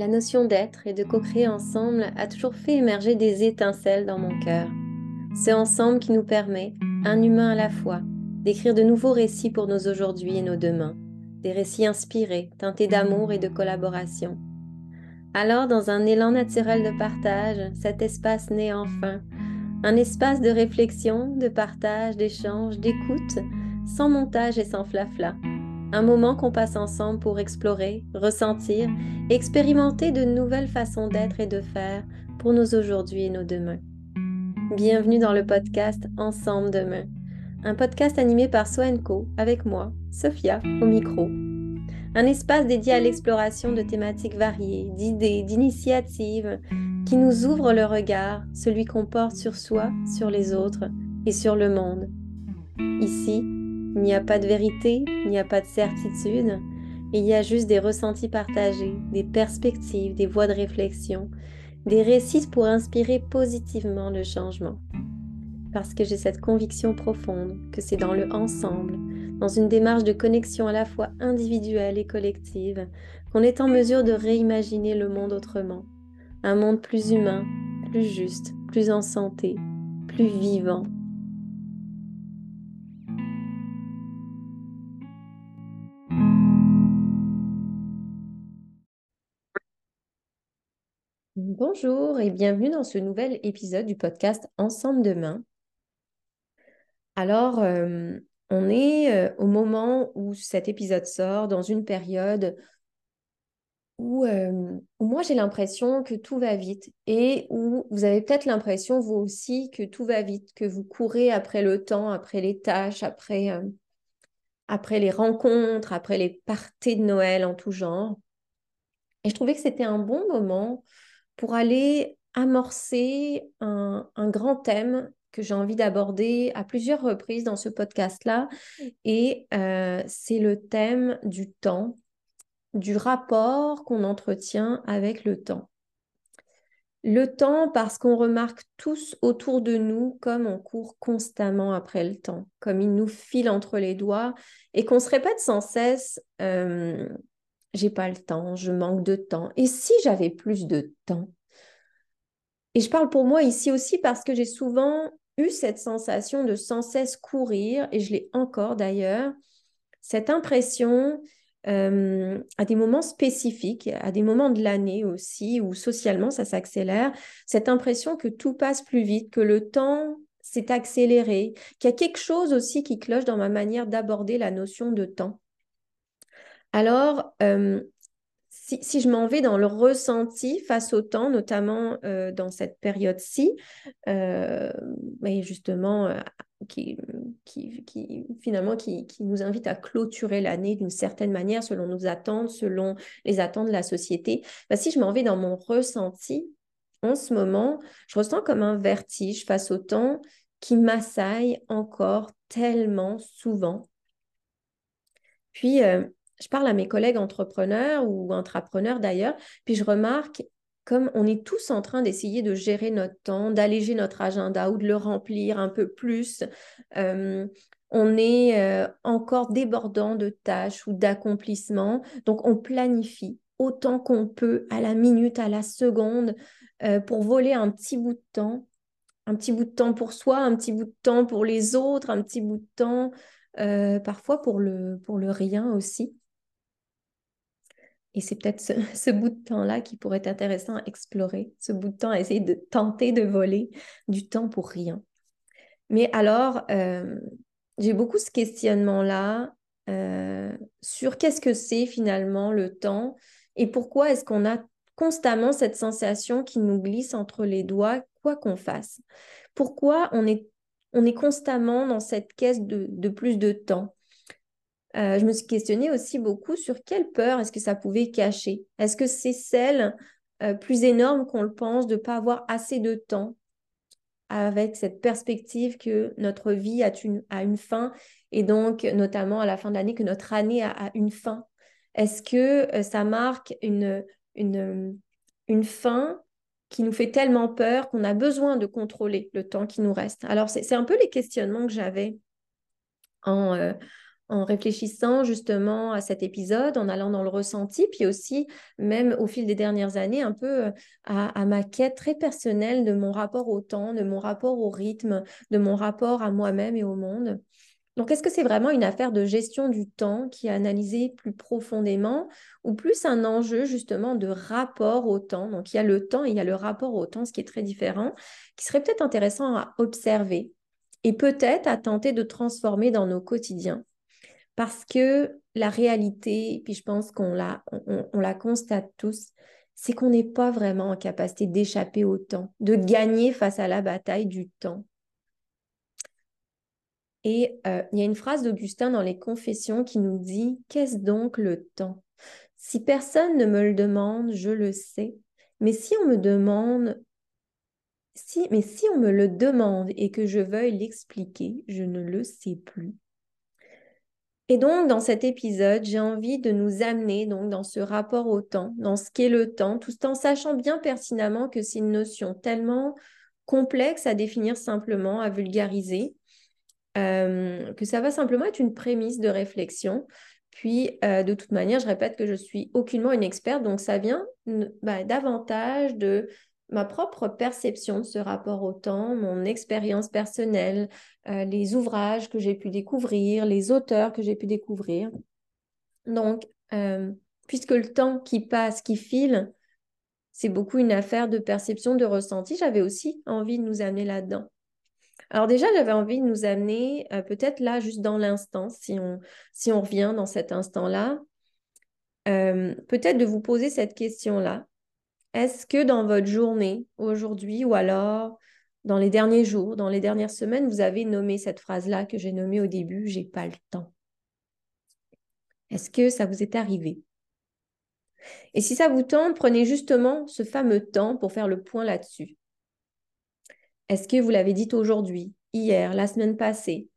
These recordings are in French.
la notion d'être et de co-créer ensemble a toujours fait émerger des étincelles dans mon cœur. C'est ensemble qui nous permet, un humain à la fois, d'écrire de nouveaux récits pour nos aujourd'hui et nos demain, des récits inspirés, teintés d'amour et de collaboration. Alors, dans un élan naturel de partage, cet espace naît enfin, un espace de réflexion, de partage, d'échange, d'écoute, sans montage et sans flafla. Un moment qu'on passe ensemble pour explorer, ressentir, expérimenter de nouvelles façons d'être et de faire pour nos aujourd'hui et nos demain. Bienvenue dans le podcast Ensemble demain, un podcast animé par Soenco avec moi, Sophia, au micro. Un espace dédié à l'exploration de thématiques variées, d'idées, d'initiatives qui nous ouvrent le regard, celui qu'on porte sur soi, sur les autres et sur le monde. Ici, il n'y a pas de vérité, il n'y a pas de certitude, il y a juste des ressentis partagés, des perspectives, des voies de réflexion, des récits pour inspirer positivement le changement. Parce que j'ai cette conviction profonde que c'est dans le ensemble, dans une démarche de connexion à la fois individuelle et collective, qu'on est en mesure de réimaginer le monde autrement. Un monde plus humain, plus juste, plus en santé, plus vivant, Bonjour et bienvenue dans ce nouvel épisode du podcast Ensemble demain. Alors, euh, on est euh, au moment où cet épisode sort, dans une période où, euh, où moi j'ai l'impression que tout va vite et où vous avez peut-être l'impression vous aussi que tout va vite, que vous courez après le temps, après les tâches, après, après les rencontres, après les parties de Noël en tout genre. Et je trouvais que c'était un bon moment pour aller amorcer un, grand thème que j'ai envie d'aborder à plusieurs reprises dans ce podcast-là. Et euh, c'est le thème du temps, du rapport qu'on entretient avec le temps. Le temps parce qu'on remarque tous autour de nous comme on court constamment après le temps, comme il nous file entre les doigts et qu'on se répète sans cesse euh, j'ai pas le temps, je manque de temps. Et si j'avais plus de temps? Et je parle pour moi ici aussi parce que j'ai souvent eu cette sensation de sans cesse courir, et je l'ai encore d'ailleurs, cette impression euh, à des moments spécifiques, à des moments de l'année aussi, où socialement ça s'accélère, cette impression que tout passe plus vite, que le temps s'est accéléré, qu'il y a quelque chose aussi qui cloche dans ma manière d'aborder la notion de temps. Alors, euh, si, je m'en vais dans le ressenti face au temps, notamment euh, dans cette période-ci, euh, justement, qui, finalement qui, nous invite à clôturer l'année d'une certaine manière selon nos attentes, selon les attentes de la société, bah, si je m'en vais dans mon ressenti, en ce moment, je ressens comme un vertige face au temps qui m'assaille encore tellement souvent. Puis, je parle à mes collègues entrepreneurs ou intrapreneurs d'ailleurs, puis je remarque comme on est tous en train d'essayer de gérer notre temps, d'alléger notre agenda ou de le remplir un peu plus, on est encore débordant de tâches ou d'accomplissements. Donc, on planifie autant qu'on peut à la minute, à la seconde, pour voler un petit bout de temps. Un petit bout de temps pour soi, un petit bout de temps pour les autres, un petit bout de temps parfois pour le, pour le rien aussi. Et c'est peut-être ce, bout de temps-là qui pourrait être intéressant à explorer, ce bout de temps à essayer de tenter de voler du temps pour rien. Mais alors, euh, j'ai beaucoup ce questionnement-là euh, sur qu'est-ce que c'est finalement le temps et pourquoi est-ce qu'on a constamment cette sensation qui nous glisse entre les doigts, quoi qu'on fasse. Pourquoi on est, on est constamment dans cette caisse de plus de temps? Euh, je me suis questionnée aussi beaucoup sur quelle peur est-ce que ça pouvait cacher. Est-ce que c'est celle euh, plus énorme qu'on le pense de ne pas avoir assez de temps avec cette perspective que notre vie a une, une fin et donc notamment à la fin de l'année que notre année a, une fin? Est-ce que euh, ça marque une, une, une fin qui nous fait tellement peur qu'on a besoin de contrôler le temps qui nous reste? Alors c'est un peu les questionnements que j'avais en en réfléchissant justement à cet épisode, en allant dans le ressenti, puis aussi, même au fil des dernières années, un peu euh, à, ma quête très personnelle de mon rapport au temps, de mon rapport au rythme, de mon rapport à moi-même et au monde. Donc, est-ce que c'est vraiment une affaire de gestion du temps qui est analysée plus profondément ou plus un enjeu justement de rapport au temps? Donc, il y a le temps et il y a le rapport au temps, ce qui est très différent, qui serait peut-être intéressant à observer et peut-être à tenter de transformer dans nos quotidiens. Parce que la réalité, puis je pense qu'on la, on, la constate tous, c'est qu'on n'est pas vraiment en capacité d'échapper au temps, de gagner face à la bataille du temps. Et euh, il y a une phrase d'Augustin dans les Confessions qui nous dit Qu'est-ce donc le temps? Si personne ne me le demande, je le sais. Mais si on me demande, si, mais si on me le demande et que je veuille l'expliquer, je ne le sais plus. Et donc, dans cet épisode, j'ai envie de nous amener donc dans ce rapport au temps, dans ce qu'est le temps, tout en sachant bien pertinemment que c'est une notion tellement complexe à définir simplement, à vulgariser, euh, que ça va simplement être une prémisse de réflexion. Puis, euh, de toute manière, je répète que je suis aucunement une experte, donc ça vient bah, davantage de ma propre perception de ce rapport au temps, mon expérience personnelle, euh, les ouvrages que j'ai pu découvrir, les auteurs que j'ai pu découvrir. Donc, euh, puisque le temps qui passe, qui file, c'est beaucoup une affaire de perception, de ressenti, j'avais aussi envie de nous amener là-dedans. Alors déjà, j'avais envie de nous amener euh, peut-être là, juste dans l'instant, si on, si on revient dans cet instant-là, peut-être de vous poser cette question-là. Est-ce que dans votre journée, aujourd'hui, ou alors dans les derniers jours, dans les dernières semaines, vous avez nommé cette phrase-là que j'ai nommée au début, j'ai pas le temps Est-ce que ça vous est arrivé? Et si ça vous tente, prenez justement ce fameux temps pour faire le point là-dessus. Est-ce que vous l'avez dit aujourd'hui, hier, la semaine passée?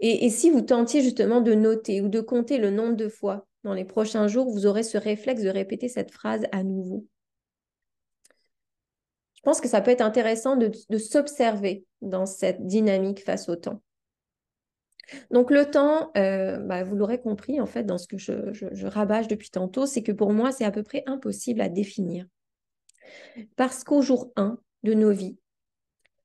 Et, et si vous tentiez justement de noter ou de compter le nombre de fois dans les prochains jours, vous aurez ce réflexe de répéter cette phrase à nouveau je pense que ça peut être intéressant de, s'observer dans cette dynamique face au temps. Donc le temps, euh, bah, vous l'aurez compris en fait dans ce que je, rabâche depuis tantôt, c'est que pour moi c'est à peu près impossible à définir. Parce qu'au jour 1 de nos vies,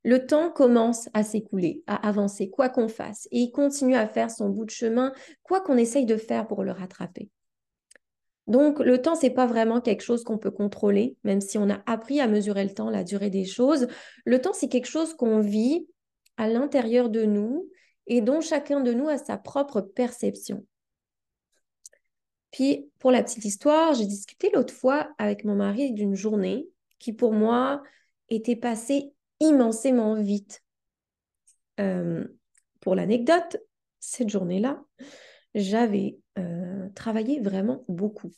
le temps commence à s'écouler, à avancer, quoi qu'on fasse, et il continue à faire son bout de chemin, quoi qu'on essaye de faire pour le rattraper. Donc, le temps, c'est pas vraiment quelque chose qu'on peut contrôler, même si on a appris à mesurer le temps, la durée des choses. Le temps, c'est quelque chose qu'on vit à l'intérieur de nous et dont chacun de nous a sa propre perception. Puis, pour la petite histoire, j'ai discuté l'autre fois avec mon mari d'une journée qui, pour moi, était passée immensément vite. Euh, pour l'anecdote, cette journée-là, j'avais euh, travaillé vraiment beaucoup.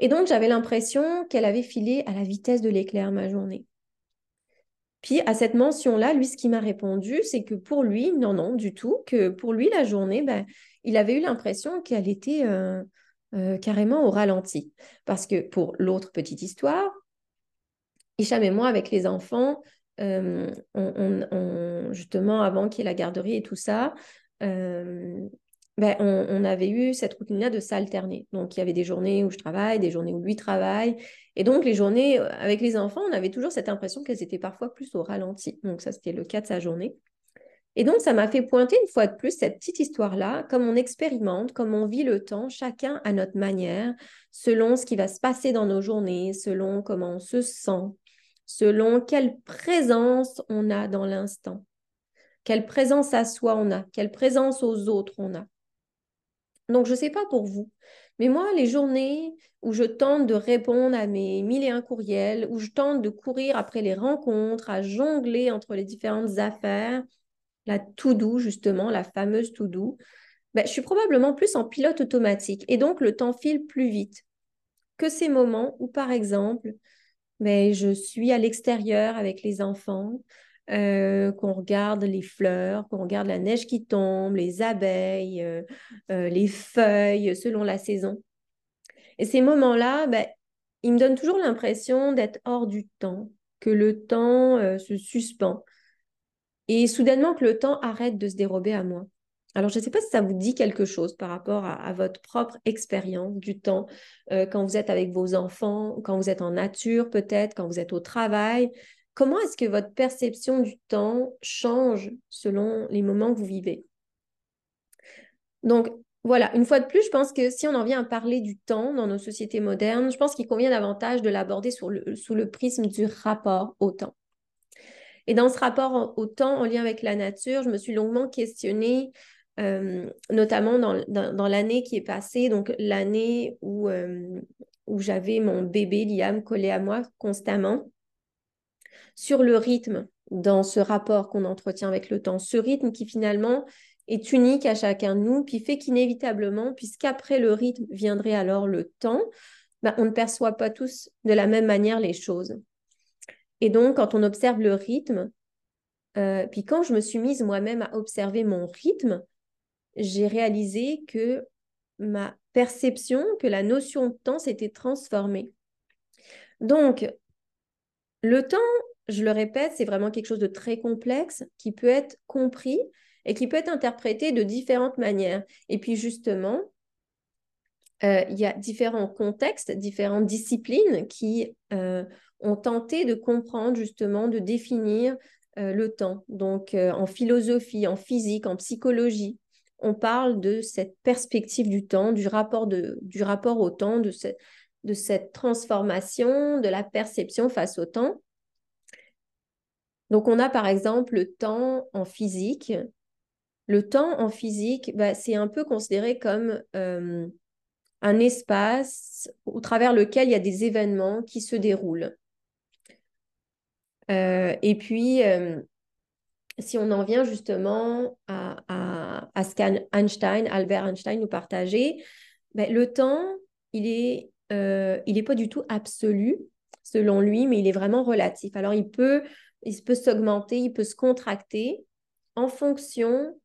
Et donc, j'avais l'impression qu'elle avait filé à la vitesse de l'éclair ma journée. Puis, à cette mention-là, lui, ce qui m'a répondu, c'est que pour lui, non, non, du tout, que pour lui, la journée, ben, il avait eu l'impression qu'elle était euh, euh, carrément au ralenti. Parce que pour l'autre petite histoire, Hicham et moi, avec les enfants, justement, avant qu'il y ait la garderie et tout ça, ben, on, avait eu cette routine-là de s'alterner. Donc, il y avait des journées où je travaille, des journées où lui travaille. Et donc, les journées euh, avec les enfants, on avait toujours cette impression qu'elles étaient parfois plus au ralenti. Donc, ça, c'était le cas de sa journée. Et donc, ça m'a fait pointer une fois de plus cette petite histoire-là, comme on expérimente, comme on vit le temps, chacun à notre manière, selon ce qui va se passer dans nos journées, selon comment on se sent, selon quelle présence on a dans l'instant, quelle présence à soi on a, quelle présence aux autres on a. Donc, je ne sais pas pour vous, mais moi, les journées où je tente de répondre à mes mille et un courriels, où je tente de courir après les rencontres, à jongler entre les différentes affaires, la to-do, justement, la fameuse to-do, ben, je suis probablement plus en pilote automatique et donc le temps file plus vite que ces moments où, par exemple, ben, je suis à l'extérieur avec les enfants, euh, qu'on regarde les fleurs, qu'on regarde la neige qui tombe, les abeilles, euh, euh, les feuilles, selon la saison. Et ces moments-là, ben, ils me donnent toujours l'impression d'être hors du temps, que le temps se suspend. Et soudainement que le temps arrête de se dérober à moi. Alors, je ne sais pas si ça vous dit quelque chose par rapport à, votre propre expérience du temps, quand vous êtes avec vos enfants, quand vous êtes en nature peut-être, quand vous êtes au travail. Comment est-ce que votre perception du temps change selon les moments que vous vivez? Donc, voilà, une fois de plus, je pense que si on en vient à parler du temps dans nos sociétés modernes, je pense qu'il convient davantage de l'aborder sous le prisme du rapport au temps. Et dans ce rapport au temps en lien avec la nature, je me suis longuement questionnée euh, notamment dans, l'année qui est passée, donc l'année euh, où j'avais mon bébé Liam collé à moi constamment, sur le rythme dans ce rapport qu'on entretient avec le temps, ce rythme qui finalement est unique à chacun de nous, puis fait qu'inévitablement, puisqu'après le rythme viendrait alors le temps, ben, on ne perçoit pas tous de la même manière les choses. Et donc, quand on observe le rythme, euh, puis quand je me suis mise moi-même à observer mon rythme, j'ai réalisé que ma perception, que la notion de temps s'était transformée. Donc, le temps, je le répète, c'est vraiment quelque chose de très complexe qui peut être compris et qui peut être interprété de différentes manières. Et puis justement, euh, il y a différents contextes, différentes disciplines qui euh, ont tenté de comprendre justement, de définir euh, le temps. Donc en philosophie, en physique, en psychologie, on parle de cette perspective du temps, du rapport, de, du rapport au temps, de, de cette transformation, de la perception face au temps. Donc on a par exemple le temps en physique. Le temps en physique, bah, c'est un peu considéré comme euh, un espace au travers lequel il y a des événements qui se déroulent. Euh, et puis, euh, si on en vient justement à, ce qu'Einstein, Albert Einstein nous partageait, ben, le temps, il n'est pas du tout absolu selon lui, mais il est vraiment relatif. Alors, il peut, il peut s'augmenter, il peut se contracter en fonction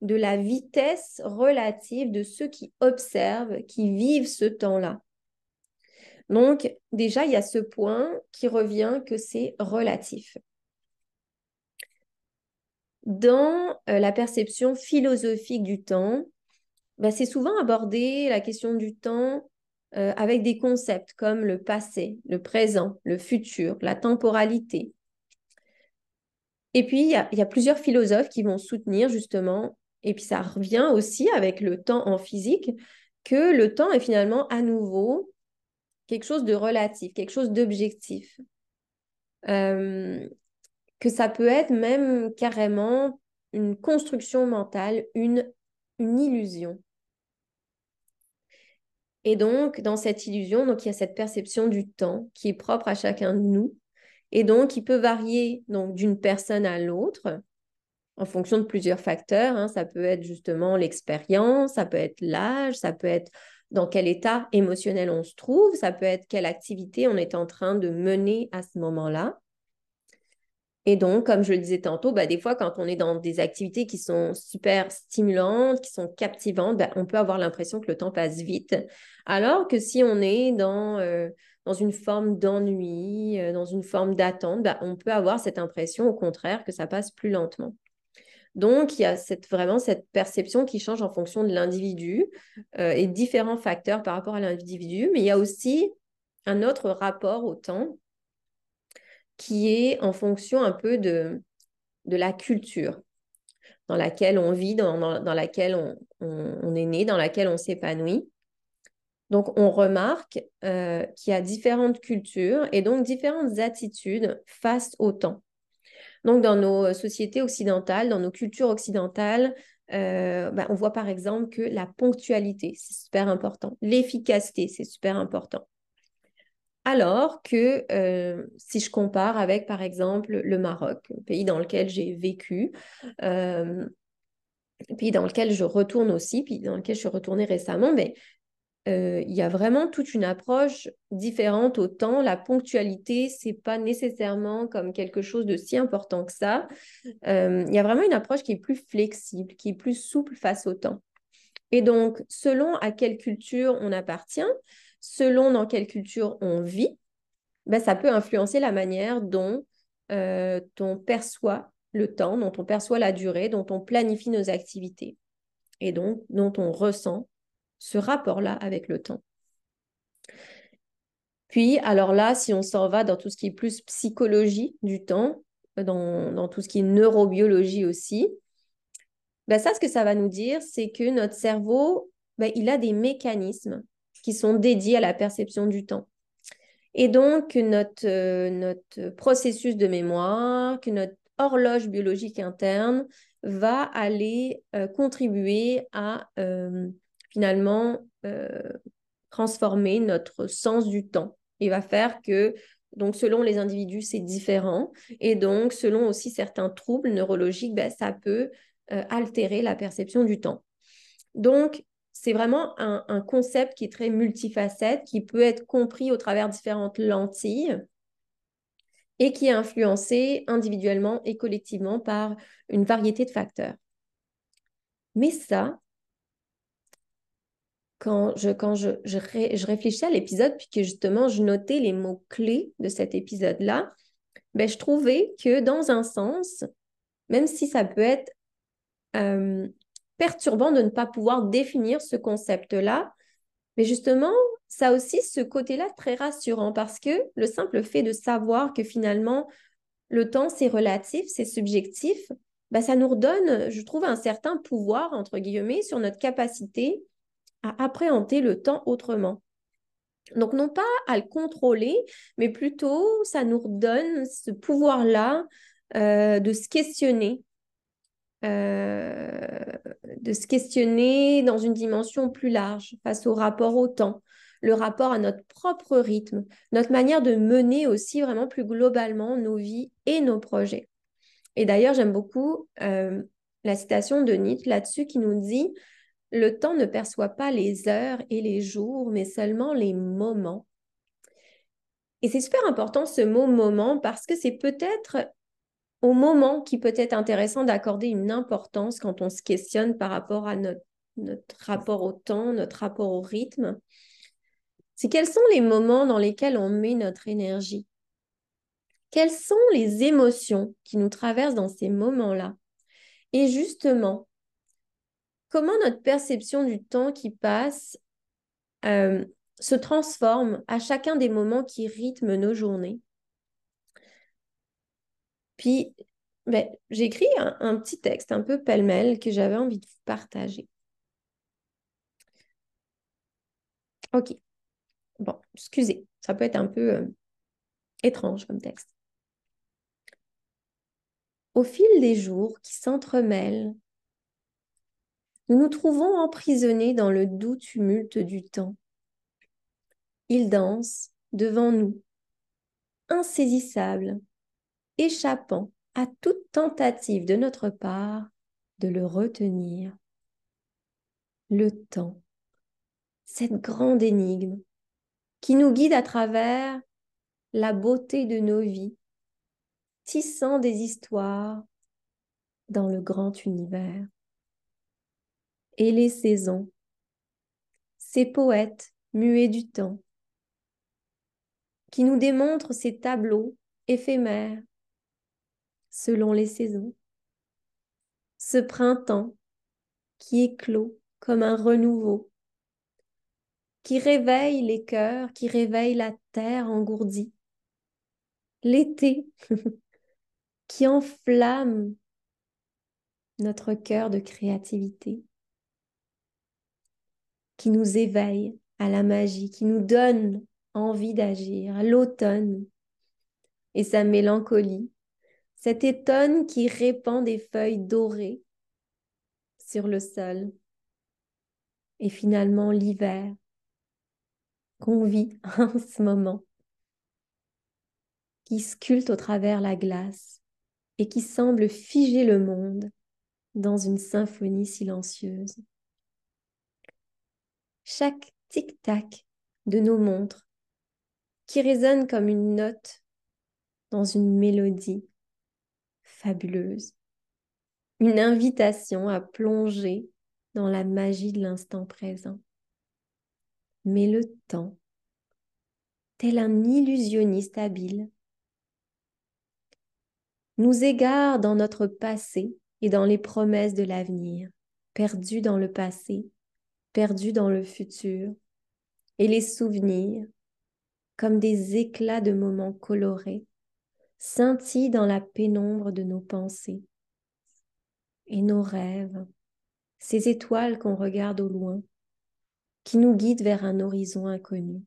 de la vitesse relative de ceux qui observent, qui vivent ce temps-là. Donc, déjà, il y a ce point qui revient que c'est relatif dans euh, la perception philosophique du temps, bah, c'est souvent abordé la question du temps euh, avec des concepts comme le passé, le présent, le futur, la temporalité. Et puis, il y, a, plusieurs philosophes qui vont soutenir justement, et puis ça revient aussi avec le temps en physique, que le temps est finalement à nouveau quelque chose de relatif, quelque chose d'objectif. Euh, que ça peut être même carrément une construction mentale, une, une illusion. Et donc, dans cette illusion, donc, il y a cette perception du temps qui est propre à chacun de nous et donc qui peut varier d'une personne à l'autre en fonction de plusieurs facteurs. Hein. Ça peut être justement l'expérience, ça peut être l'âge, ça peut être dans quel état émotionnel on se trouve, ça peut être quelle activité on est en train de mener à ce moment-là. Et donc, comme je le disais tantôt, bah, des fois, quand on est dans des activités qui sont super stimulantes, qui sont captivantes, bah, on peut avoir l'impression que le temps passe vite. Alors que si on est dans, euh, dans une forme d'ennui, euh, dans une forme d'attente, bah, on peut avoir cette impression, au contraire, que ça passe plus lentement. Donc, il y a vraiment cette perception qui change en fonction de l'individu euh, et différents facteurs par rapport à l'individu. Mais il y a aussi un autre rapport au temps qui est en fonction un peu de, la culture dans laquelle on vit, dans, laquelle on, est né, dans laquelle on s'épanouit. Donc, on remarque euh, qu'il y a différentes cultures et donc différentes attitudes face au temps. Donc, dans nos sociétés occidentales, dans nos cultures occidentales, euh, bah, on voit par exemple que la ponctualité, c'est super important. L'efficacité, c'est super important. Alors que euh, si je compare avec, par exemple, le Maroc, pays dans lequel j'ai vécu, euh, pays dans lequel je retourne aussi, puis dans lequel je suis retournée récemment, mais euh, il y a vraiment toute une approche différente au temps. La ponctualité, c'est pas nécessairement comme quelque chose de si important que ça. il y a vraiment une approche qui est plus flexible, qui est plus souple face au temps. Et donc, selon à quelle culture on appartient, selon dans quelle culture on vit, ben, ça peut influencer la manière dont euh, on perçoit le temps, dont on perçoit la durée, dont on planifie nos activités. et donc dont on ressent ce rapport-là avec le temps. Puis, alors là, si on s'en va dans tout ce qui est plus psychologie du temps, dans, tout ce qui est neurobiologie aussi, ben ça, ce que ça va nous dire, c'est que notre cerveau, ben, il a des mécanismes qui sont dédiés à la perception du temps. Et donc, notre, euh, notre processus de mémoire, que notre horloge biologique interne va aller euh, contribuer à euh, finalement transformer notre sens du temps. Il va faire que, donc selon les individus, c'est différent. Et donc, selon aussi certains troubles neurologiques, ben, ça peut altérer la perception du temps. Donc, c'est vraiment un, concept qui est très multifacette, qui peut être compris au travers différentes lentilles et qui est influencé individuellement et collectivement par une variété de facteurs. Mais ça, quand je, quand je, je, réfléchissais à l'épisode, puis que justement je notais les mots-clés de cet épisode-là, ben, je trouvais que dans un sens, même si ça peut être euh, perturbant de ne pas pouvoir définir ce concept-là. Mais justement, ça a aussi ce côté-là très rassurant parce que le simple fait de savoir que finalement, le temps, c'est relatif, c'est subjectif, bah, ça nous redonne, je trouve, un certain pouvoir, entre guillemets, sur notre capacité à appréhender le temps autrement. Donc, non pas à le contrôler, mais plutôt, ça nous redonne ce pouvoir-là euh, de se questionner euh, de se questionner dans une dimension plus large face au rapport au temps, le rapport à notre propre rythme, notre manière de mener aussi vraiment plus globalement nos vies et nos projets. Et d'ailleurs, j'aime beaucoup euh, la citation de Nietzsche là-dessus qui nous dit Le temps ne perçoit pas les heures et les jours, mais seulement les moments. Et c'est super important ce mot moment parce que c'est peut-être au moment qui peut être intéressant d'accorder une importance quand on se questionne par rapport à notre, notre rapport au temps, notre rapport au rythme, c'est quels sont les moments dans lesquels on met notre énergie? Quelles sont les émotions qui nous traversent dans ces moments-là? Et justement, comment notre perception du temps qui passe euh, se transforme à chacun des moments qui rythment nos journées? Puis, ben, j'ai écrit un, petit texte un peu pêle-mêle que j'avais envie de vous partager. OK. Bon, excusez, ça peut être un peu euh, étrange comme texte. Au fil des jours qui s'entremêlent, nous nous trouvons emprisonnés dans le doux tumulte du temps. Il danse devant nous, insaisissable, échappant à toute tentative de notre part de le retenir. Le temps, cette grande énigme qui nous guide à travers la beauté de nos vies, tissant des histoires dans le grand univers. Et les saisons, ces poètes muets du temps, qui nous démontrent ces tableaux éphémères selon les saisons. Ce printemps qui éclot comme un renouveau, qui réveille les cœurs, qui réveille la terre engourdie. L'été qui enflamme notre cœur de créativité, qui nous éveille à la magie, qui nous donne envie d'agir, l'automne et sa mélancolie, cet étonne qui répand des feuilles dorées sur le sol. Et finalement l'hiver qu'on vit en ce moment, qui sculpte au travers la glace et qui semble figer le monde dans une symphonie silencieuse. Chaque tic-tac de nos montres qui résonne comme une note dans une mélodie fabuleuse. Une invitation à plonger dans la magie de l'instant présent. Mais le temps, tel un illusionniste habile, nous égare dans notre passé et dans les promesses de l'avenir. perdus dans le passé, perdus dans le futur, et les souvenirs, comme des éclats de moments colorés, scintillent dans la pénombre de nos pensées. Et nos rêves, ces étoiles qu'on regarde au loin, qui nous guident vers un horizon inconnu.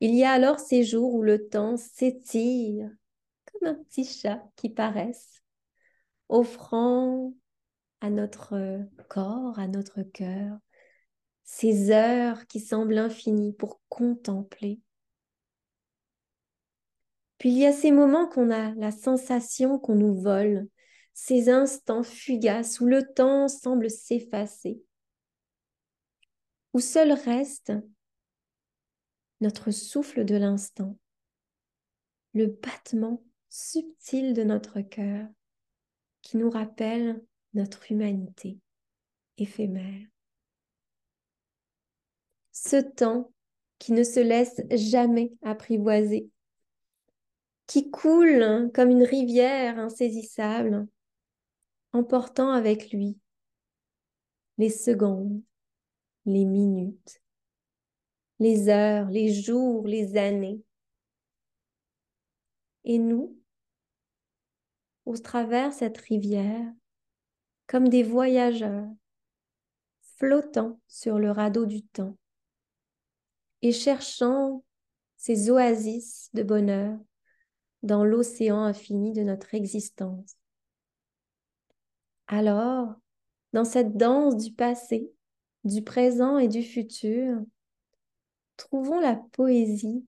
Il y a alors ces jours où le temps s'étire comme un petit chat qui paraisse, offrant à notre corps, à notre cœur, ces heures qui semblent infinies pour contempler. Puis il y a ces moments qu'on a la sensation qu'on nous vole, ces instants fugaces où le temps semble s'effacer, où seul reste notre souffle de l'instant, le battement subtil de notre cœur qui nous rappelle notre humanité éphémère. Ce temps qui ne se laisse jamais apprivoiser, qui coule comme une rivière insaisissable, emportant avec lui les secondes, les minutes, les heures, les jours, les années. Et nous, au travers cette rivière, comme des voyageurs flottant sur le radeau du temps et cherchant ces oasis de bonheur dans l'océan infini de notre existence. Alors, dans cette danse du passé, du présent et du futur, trouvons la poésie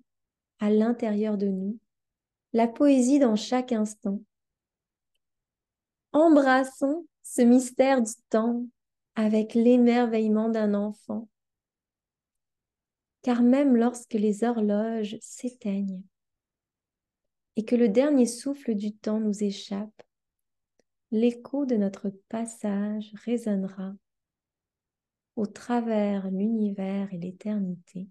à l'intérieur de nous, la poésie dans chaque instant. Embrassons ce mystère du temps avec l'émerveillement d'un enfant. Car même lorsque les horloges s'éteignent et que le dernier souffle du temps nous échappe, l'écho de notre passage résonnera au travers l'univers et l'éternité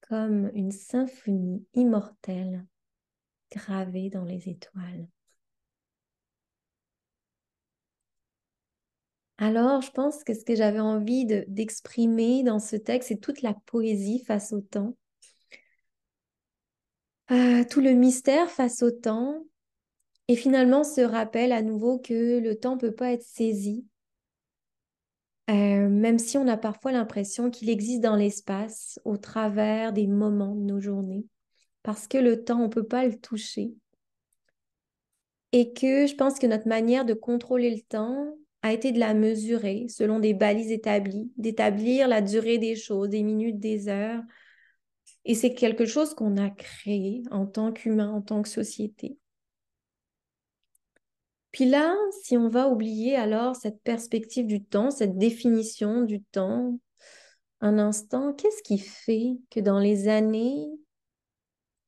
comme une symphonie immortelle gravée dans les étoiles. Alors, je pense que ce que j'avais envie d'exprimer dans ce texte, c'est toute la poésie face au temps, euh, tout le mystère face au temps, et finalement ce rappel à nouveau que le temps ne peut pas être saisi, euh, même si on a parfois l'impression qu'il existe dans l'espace au travers des moments de nos journées, parce que le temps, on ne peut pas le toucher. Et que je pense que notre manière de contrôler le temps a été de la mesurer selon des balises établies, d'établir la durée des choses, des minutes, des heures. Et c'est quelque chose qu'on a créé en tant qu'humain, en tant que société. Puis là, si on va oublier alors cette perspective du temps, cette définition du temps, un instant, qu'est-ce qui fait que dans les années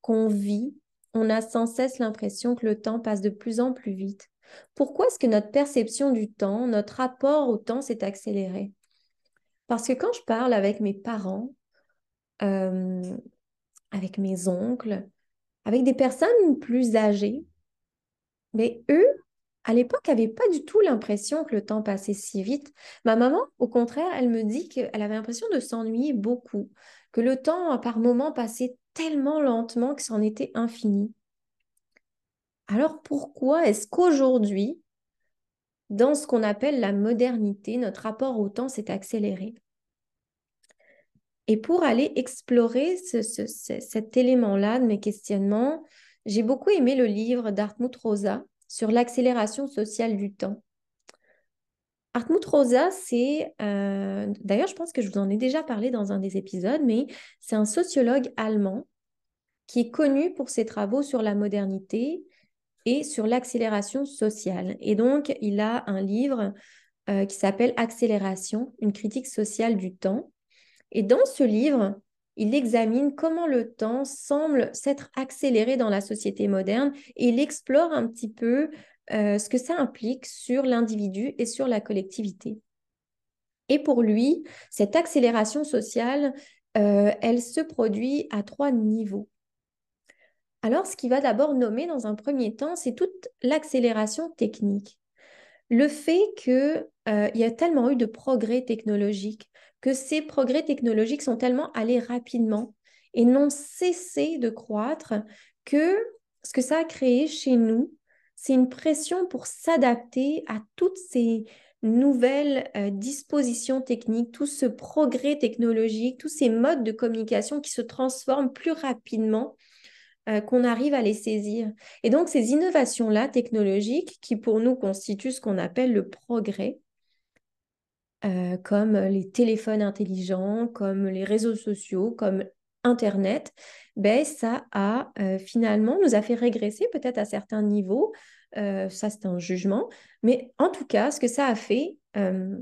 qu'on vit, on a sans cesse l'impression que le temps passe de plus en plus vite? Pourquoi est-ce que notre perception du temps, notre rapport au temps s'est accéléré? Parce que quand je parle avec mes parents, euh, avec mes oncles, avec des personnes plus âgées, mais eux, à l'époque, n'avait pas du tout l'impression que le temps passait si vite. Ma maman, au contraire, elle me dit qu'elle avait l'impression de s'ennuyer beaucoup, que le temps, par moments, passait tellement lentement que c'en était infini. Alors pourquoi est-ce qu'aujourd'hui, dans ce qu'on appelle la modernité, notre rapport au temps s'est accéléré? Et pour aller explorer cet élément-là de mes questionnements, j'ai beaucoup aimé le livre d'Artmut Rosa, sur l'accélération sociale du temps. Hartmut Rosa, c'est, euh, d'ailleurs je pense que je vous en ai déjà parlé dans un des épisodes, mais c'est un sociologue allemand qui est connu pour ses travaux sur la modernité et sur l'accélération sociale. Et donc, il a un livre euh, qui s'appelle Accélération, une critique sociale du temps. Et dans ce livre, il examine comment le temps semble s'être accéléré dans la société moderne et il explore un petit peu euh, ce que ça implique sur l'individu et sur la collectivité. Et pour lui, cette accélération sociale, euh, elle se produit à trois niveaux. Alors, ce qu'il va d'abord nommer dans un premier temps, c'est toute l'accélération technique. le fait qu'il euh, y a tellement eu de progrès technologiques, que ces progrès technologiques sont tellement allés rapidement et n'ont cessé de croître que ce que ça a créé chez nous, c'est une pression pour s'adapter à toutes ces nouvelles euh, dispositions techniques, tout ce progrès technologique, tous ces modes de communication qui se transforment plus rapidement euh, qu'on arrive à les saisir. Et donc ces innovations-là technologiques, qui pour nous constituent ce qu'on appelle le progrès, euh, comme les téléphones intelligents, comme les réseaux sociaux, comme Internet, ben, ça a finalement nous a fait régresser peut-être à certains niveaux, euh, ça, c'est un jugement. Mais en tout cas, ce que ça a fait, euh,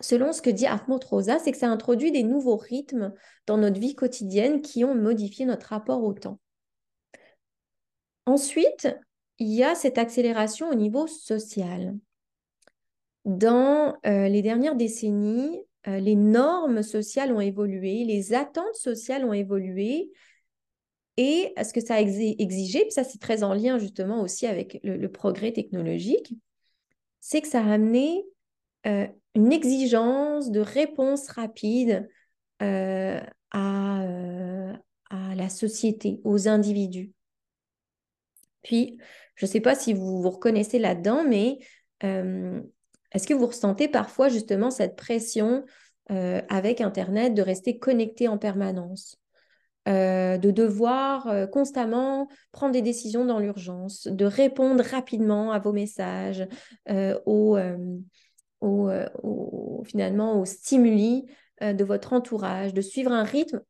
selon ce que dit Hartmut Rosa, c'est que ça a introduit des nouveaux rythmes dans notre vie quotidienne qui ont modifié notre rapport au temps. Ensuite, il y a cette accélération au niveau social. Dans euh, les dernières décennies, les normes sociales ont évolué, les attentes sociales ont évolué, et ce que ça a exigé, ça c'est très en lien justement aussi avec le, progrès technologique, c'est que ça a amené euh, une exigence de réponse rapide euh, euh, à, la société, aux individus. Puis, je ne sais pas si vous vous reconnaissez là-dedans, mais est-ce que vous ressentez parfois justement cette pression avec Internet de rester connecté en permanence euh, de devoir euh, constamment prendre des décisions dans l'urgence, de répondre rapidement à vos messages, euh, finalement aux stimuli de votre entourage, de suivre un rythme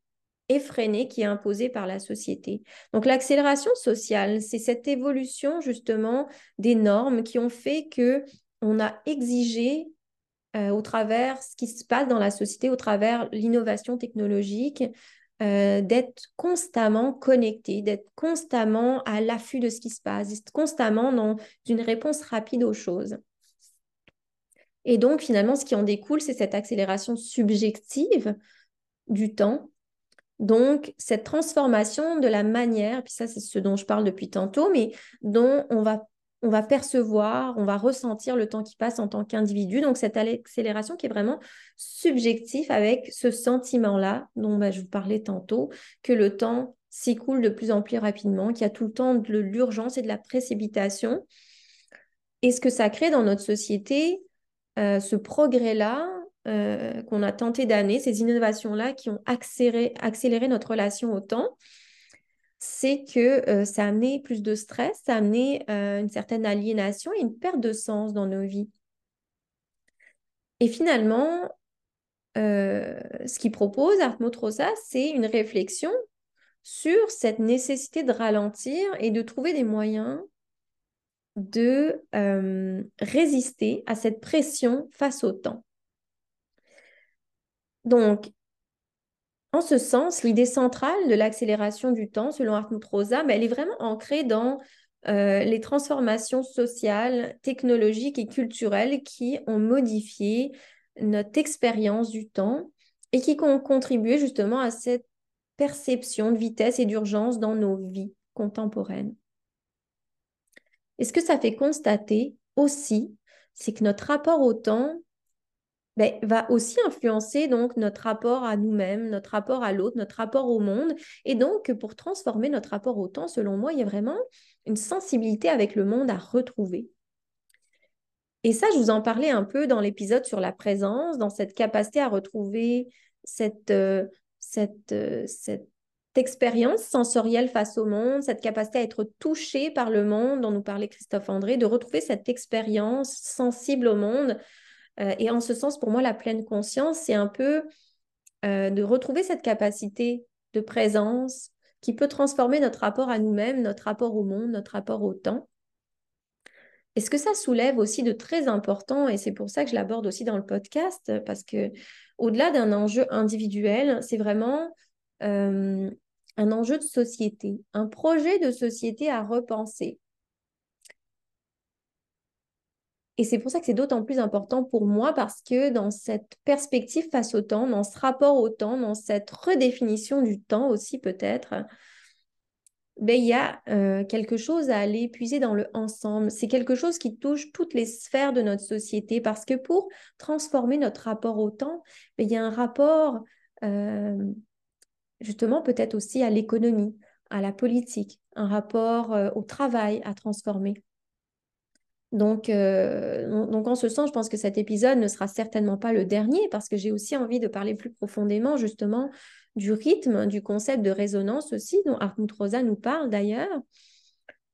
effréné qui est imposé par la société. Donc l'accélération sociale, c'est cette évolution justement des normes qui ont fait que on a exigé au travers ce qui se passe dans la société, au travers l'innovation technologique, euh, d'être constamment connecté, d'être constamment à l'affût de ce qui se passe, constamment dans une réponse rapide aux choses. Et donc, finalement, ce qui en découle, c'est cette accélération subjective du temps. Donc, cette transformation de la manière, puis ça, c'est ce dont je parle depuis tantôt, mais dont on va percevoir, on va ressentir le temps qui passe en tant qu'individu. Donc, cette accélération qui est vraiment subjective avec ce sentiment-là dont bah, je vous parlais tantôt, que le temps s'écoule de plus en plus rapidement, qu'il y a tout le temps de l'urgence et de la précipitation. Et ce que ça crée dans notre société, euh, ce progrès-là euh, qu'on a tenté d'amener, ces innovations-là qui ont accéléré, notre relation au temps, c'est que euh, ça a amené plus de stress, ça a amené euh, une certaine aliénation et une perte de sens dans nos vies. Et finalement, ce qu'il propose, Hartmut Rosa, c'est une réflexion sur cette nécessité de ralentir et de trouver des moyens de résister à cette pression face au temps. Donc, en ce sens, l'idée centrale de l'accélération du temps, selon Hartmut Rosa, elle est vraiment ancrée dans euh, les transformations sociales, technologiques et culturelles qui ont modifié notre expérience du temps et qui ont contribué justement à cette perception de vitesse et d'urgence dans nos vies contemporaines. Et ce que ça fait constater aussi, c'est que notre rapport au temps ben, va aussi influencer donc notre rapport à nous-mêmes, notre rapport à l'autre, notre rapport au monde. Et donc, pour transformer notre rapport au temps, selon moi, il y a vraiment une sensibilité avec le monde à retrouver. Et ça, je vous en parlais un peu dans l'épisode sur la présence, dans cette capacité à retrouver cette, euh, cette, euh, cette expérience sensorielle face au monde, cette capacité à être touché par le monde dont nous parlait Christophe André, de retrouver cette expérience sensible au monde euh, et en ce sens, pour moi, la pleine conscience, c'est un peu euh, de retrouver cette capacité de présence qui peut transformer notre rapport à nous-mêmes, notre rapport au monde, notre rapport au temps. Et ce que ça soulève aussi de très important, et c'est pour ça que je l'aborde aussi dans le podcast, parce que au-delà d'un enjeu individuel, c'est vraiment euh, un enjeu de société, un projet de société à repenser. Et c'est pour ça que c'est d'autant plus important pour moi parce que dans cette perspective face au temps, dans ce rapport au temps, dans cette redéfinition du temps aussi peut-être, ben, il y a euh, quelque chose à aller puiser dans le ensemble. C'est quelque chose qui touche toutes les sphères de notre société parce que pour transformer notre rapport au temps, ben, il y a un rapport euh, justement peut-être aussi à l'économie, à la politique, un rapport euh, au travail à transformer. Donc, donc, en ce sens, je pense que cet épisode ne sera certainement pas le dernier parce que j'ai aussi envie de parler plus profondément justement du rythme, du concept de résonance aussi, dont Hartmut Rosa nous parle d'ailleurs.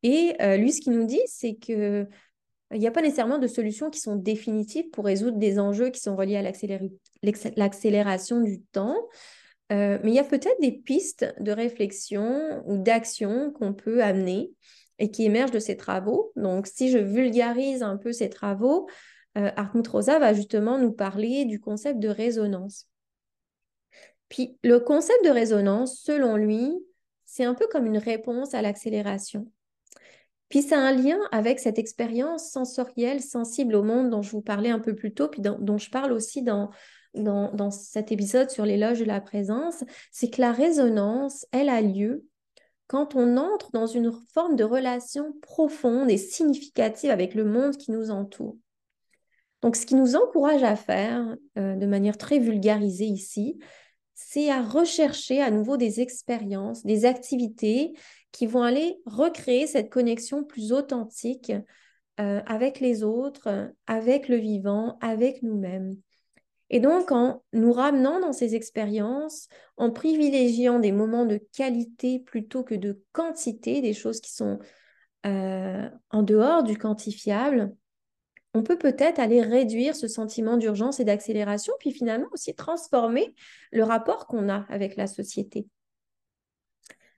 Et euh, lui, ce qu'il nous dit, c'est que il n'y a pas nécessairement de solutions qui sont définitives pour résoudre des enjeux qui sont reliés à l'accélération du temps, euh, mais il y a peut-être des pistes de réflexion ou d'action qu'on peut amener et qui émergent de ces travaux. Donc, si je vulgarise un peu ces travaux, euh, Hartmut Rosa va justement nous parler du concept de résonance. Puis le concept de résonance, selon lui, c'est un peu comme une réponse à l'accélération. Puis c'est un lien avec cette expérience sensorielle, sensible au monde dont je vous parlais un peu plus tôt, puis dont je parle aussi dans, dans, dans cet épisode sur l'éloge de la présence, c'est que la résonance, elle a lieu quand on entre dans une forme de relation profonde et significative avec le monde qui nous entoure. Donc, ce qui nous encourage à faire, euh, de manière très vulgarisée ici, c'est à rechercher à nouveau des expériences, des activités qui vont aller recréer cette connexion plus authentique euh, avec les autres, avec le vivant, avec nous-mêmes. Et donc, en nous ramenant dans ces expériences, en privilégiant des moments de qualité plutôt que de quantité, des choses qui sont euh, en dehors du quantifiable, on peut peut-être aller réduire ce sentiment d'urgence et d'accélération, puis finalement aussi transformer le rapport qu'on a avec la société.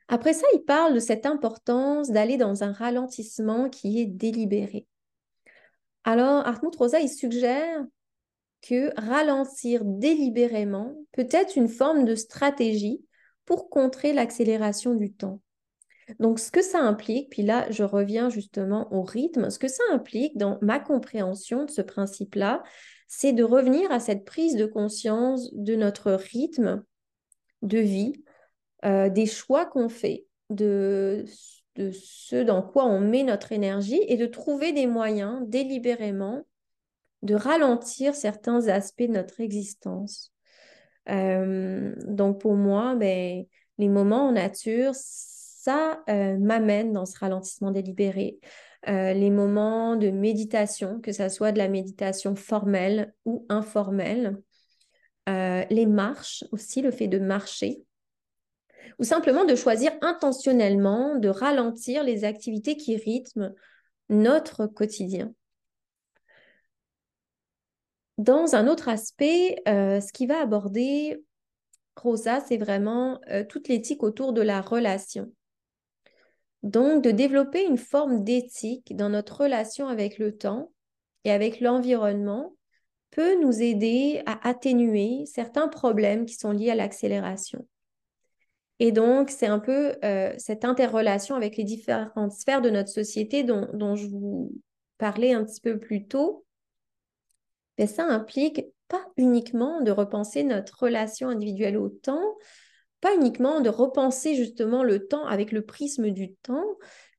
Après ça, il parle de cette importance d'aller dans un ralentissement qui est délibéré. Alors, Hartmut Rosa, il suggère que ralentir délibérément peut être une forme de stratégie pour contrer l'accélération du temps. Donc, ce que ça implique, puis là, je reviens justement au rythme, ce que ça implique dans ma compréhension de ce principe-là, c'est de revenir à cette prise de conscience de notre rythme de vie, euh, des choix qu'on fait, de, de ce dans quoi on met notre énergie et de trouver des moyens délibérément de ralentir certains aspects de notre existence. Euh, donc pour moi, ben, les moments en nature, ça euh, m'amène dans ce ralentissement délibéré. Euh, les moments de méditation, que ce soit de la méditation formelle ou informelle. Les marches aussi, le fait de marcher. Ou simplement de choisir intentionnellement de ralentir les activités qui rythment notre quotidien. Dans un autre aspect, ce qui va aborder Rosa, c'est vraiment toute l'éthique autour de la relation. Donc, de développer une forme d'éthique dans notre relation avec le temps et avec l'environnement peut nous aider à atténuer certains problèmes qui sont liés à l'accélération. Et donc, c'est un peu euh, cette interrelation avec les différentes sphères de notre société dont, dont je vous parlais un petit peu plus tôt. Mais ça implique pas uniquement de repenser notre relation individuelle au temps, pas uniquement de repenser justement le temps avec le prisme du temps,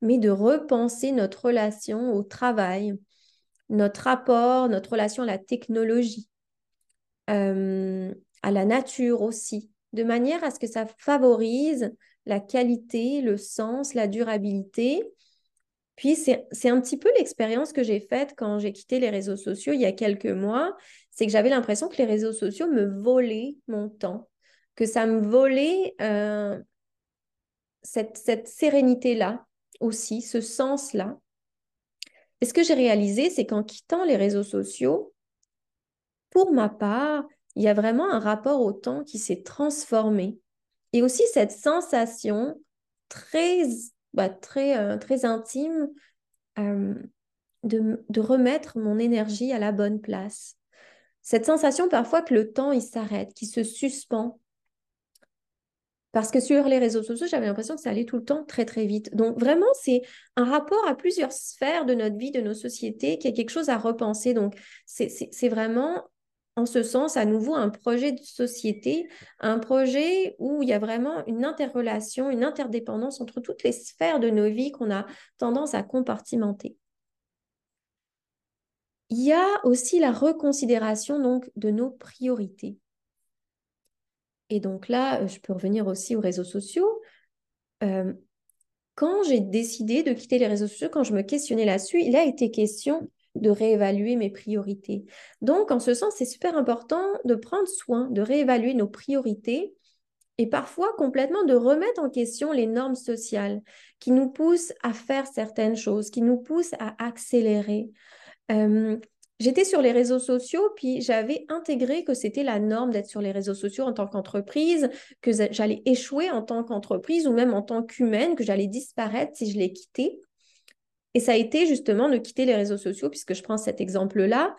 mais de repenser notre relation au travail, notre rapport, notre relation à la technologie, euh, à la nature aussi, de manière à ce que ça favorise la qualité, le sens, la durabilité. Puis c'est un petit peu l'expérience que j'ai faite quand j'ai quitté les réseaux sociaux il y a quelques mois, c'est que j'avais l'impression que les réseaux sociaux me volaient mon temps que ça me volait euh, cette, cette sérénité-là aussi, ce sens-là. Et ce que j'ai réalisé, c'est qu'en quittant les réseaux sociaux, pour ma part, il y a vraiment un rapport au temps qui s'est transformé. Et aussi cette sensation très, bah, très, euh, très intime de, de, remettre mon énergie à la bonne place. Cette sensation parfois que le temps, il s'arrête, qui se suspend, parce que sur les réseaux sociaux, j'avais l'impression que ça allait tout le temps très, très vite. Donc, vraiment, c'est un rapport à plusieurs sphères de notre vie, de nos sociétés, qui est quelque chose à repenser. Donc, c'est vraiment en ce sens à nouveau un projet de société, un projet où il y a vraiment une interrelation, une interdépendance entre toutes les sphères de nos vies qu'on a tendance à compartimenter. Il y a aussi la reconsidération donc de nos priorités. Et donc là, je peux revenir aussi aux réseaux sociaux. Euh, quand j'ai décidé de quitter les réseaux sociaux, quand je me questionnais là-dessus, il a été question de réévaluer mes priorités. Donc, en ce sens, c'est super important de prendre soin, de réévaluer nos priorités et parfois complètement de remettre en question les normes sociales qui nous poussent à faire certaines choses, qui nous poussent à accélérer. J'étais sur les réseaux sociaux, puis j'avais intégré que c'était la norme d'être sur les réseaux sociaux en tant qu'entreprise, que j'allais échouer en tant qu'entreprise ou même en tant qu'humaine, que j'allais disparaître si je les quittais. Et ça a été justement de quitter les réseaux sociaux, puisque je prends cet exemple-là,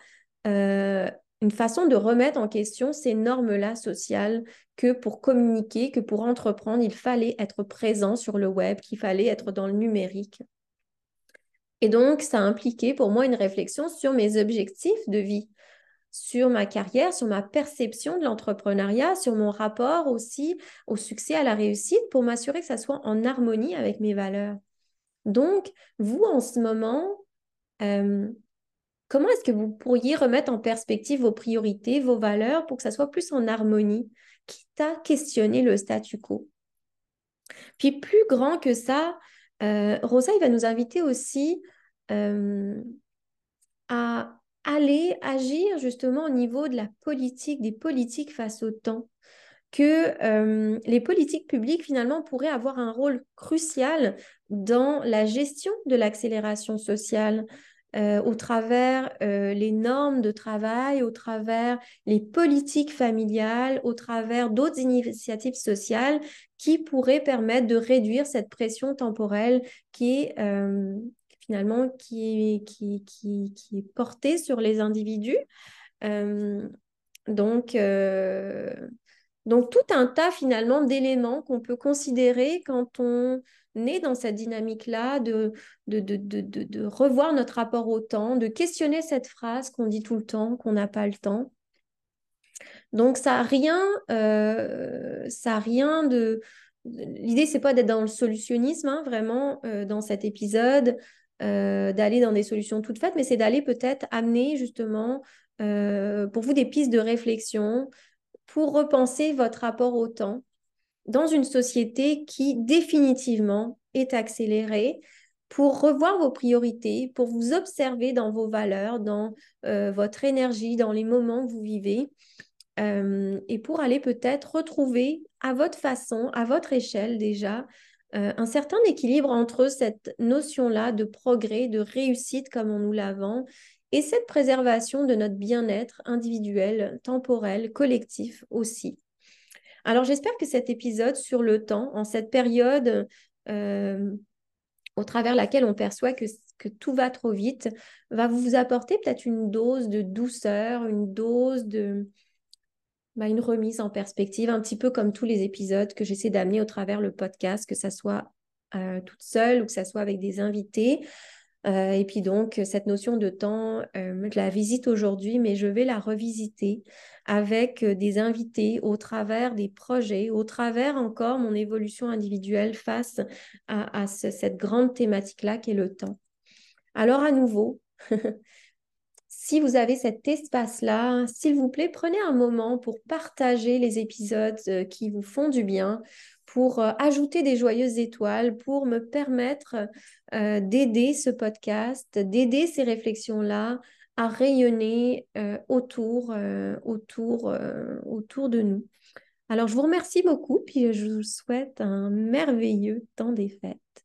euh, une façon de remettre en question ces normes-là sociales que pour communiquer, que pour entreprendre, il fallait être présent sur le web, qu'il fallait être dans le numérique. Et donc, ça a impliqué pour moi une réflexion sur mes objectifs de vie, sur ma carrière, sur ma perception de l'entrepreneuriat, sur mon rapport aussi au succès, à la réussite, pour m'assurer que ça soit en harmonie avec mes valeurs. Donc, vous, en ce moment, euh, comment est-ce que vous pourriez remettre en perspective vos priorités, vos valeurs pour que ça soit plus en harmonie, quitte à questionner le statu quo? Puis plus grand que ça, euh, Rosa, va nous inviter aussi euh, à aller agir justement au niveau de la politique, des politiques face au temps que euh, les politiques publiques, finalement, pourraient avoir un rôle crucial dans la gestion de l'accélération sociale. Euh, au travers euh, les normes de travail, au travers les politiques familiales, au travers d'autres initiatives sociales qui pourraient permettre de réduire cette pression temporelle qui est finalement qui qui, qui, est portée sur les individus. donc, donc, tout un tas finalement d'éléments qu'on peut considérer quand on est dans cette dynamique-là, de de, de, de, revoir notre rapport au temps, de questionner cette phrase qu'on dit tout le temps, qu'on n'a pas le temps. Donc, ça n'a rien, euh, ça rien de... L'idée, c'est pas d'être dans le solutionnisme, hein, vraiment, euh, dans cet épisode, euh, d'aller dans des solutions toutes faites, mais c'est d'aller peut-être amener justement pour vous des pistes de réflexion, pour repenser votre rapport au temps dans une société qui définitivement est accélérée, pour revoir vos priorités, pour vous observer dans vos valeurs, dans euh, votre énergie, dans les moments que vous vivez, euh, et pour aller peut-être retrouver à votre façon, à votre échelle déjà, euh, un certain équilibre entre cette notion-là de progrès, de réussite comme on nous la vend, et cette préservation de notre bien-être individuel, temporel, collectif aussi. Alors j'espère que cet épisode sur le temps, en cette période euh, au travers laquelle on perçoit que, tout va trop vite, va vous apporter peut-être une dose de douceur, une dose de... Bah, une remise en perspective, un petit peu comme tous les épisodes que j'essaie d'amener au travers le podcast, que ça soit euh, toute seule ou que ça soit avec des invités. Euh, et puis donc, cette notion de temps, euh, je la visite aujourd'hui, mais je vais la revisiter avec euh, des invités au travers des projets, au travers encore mon évolution individuelle face à, cette grande thématique-là qui est le temps. Alors à nouveau, si vous avez cet espace-là, s'il vous plaît, prenez un moment pour partager les épisodes qui vous font du bien, pour euh, ajouter des joyeuses étoiles, pour me permettre euh, d'aider ce podcast, d'aider ces réflexions-là à rayonner euh, autour, de nous. Alors, je vous remercie beaucoup, puis je vous souhaite un merveilleux temps des fêtes.